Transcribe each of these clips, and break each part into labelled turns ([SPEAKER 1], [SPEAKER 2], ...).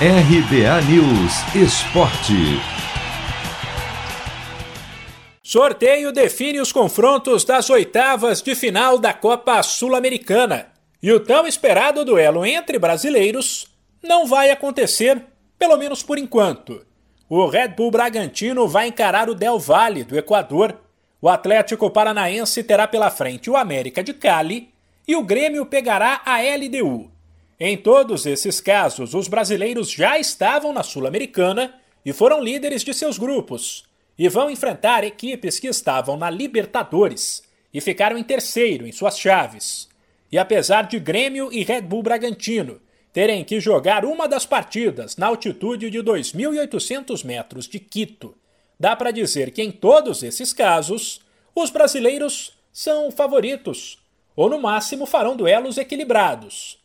[SPEAKER 1] RBA News Esporte.
[SPEAKER 2] Sorteio define os confrontos das oitavas de final da Copa Sul-Americana. E o tão esperado duelo entre brasileiros não vai acontecer, pelo menos por enquanto. O Red Bull Bragantino vai encarar o Del Valle do Equador. O Atlético Paranaense terá pela frente o América de Cali e o Grêmio pegará a LDU. Em todos esses casos, os brasileiros já estavam na Sul-Americana e foram líderes de seus grupos, e vão enfrentar equipes que estavam na Libertadores e ficaram em terceiro em suas chaves. E apesar de Grêmio e Red Bull Bragantino terem que jogar uma das partidas na altitude de 2.800 metros de Quito, dá para dizer que em todos esses casos, os brasileiros são favoritos, ou no máximo farão duelos equilibrados.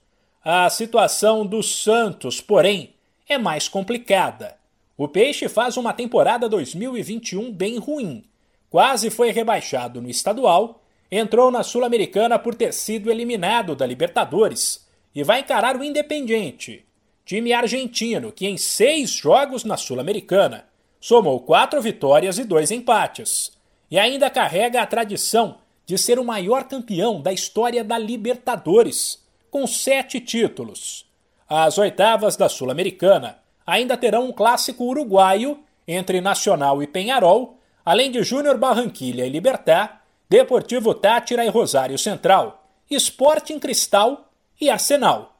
[SPEAKER 2] A situação do Santos, porém, é mais complicada. O Peixe faz uma temporada 2021 bem ruim. Quase foi rebaixado no estadual, entrou na Sul-Americana por ter sido eliminado da Libertadores e vai encarar o Independiente, time argentino que em seis jogos na Sul-Americana somou quatro vitórias e dois empates, e ainda carrega a tradição de ser o maior campeão da história da Libertadores com sete títulos. As oitavas da Sul-Americana ainda terão um clássico uruguaio entre Nacional e Penharol, além de Júnior Barranquilha e Libertar, Deportivo Tátira e Rosário Central, Sporting Cristal e Arsenal.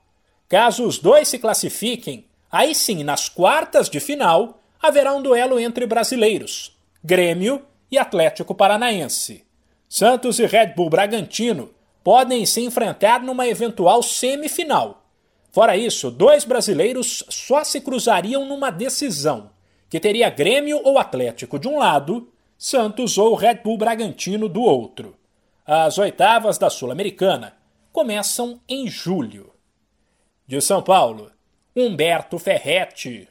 [SPEAKER 2] Caso os dois se classifiquem, aí sim, nas quartas de final, haverá um duelo entre brasileiros, Grêmio e Atlético Paranaense. Santos e Red Bull Bragantino podem se enfrentar numa eventual semifinal. Fora isso, dois brasileiros só se cruzariam numa decisão, que teria Grêmio ou Atlético de um lado, Santos ou Red Bull Bragantino do outro. As oitavas da Sul-Americana começam em julho. De São Paulo, Humberto Ferretti.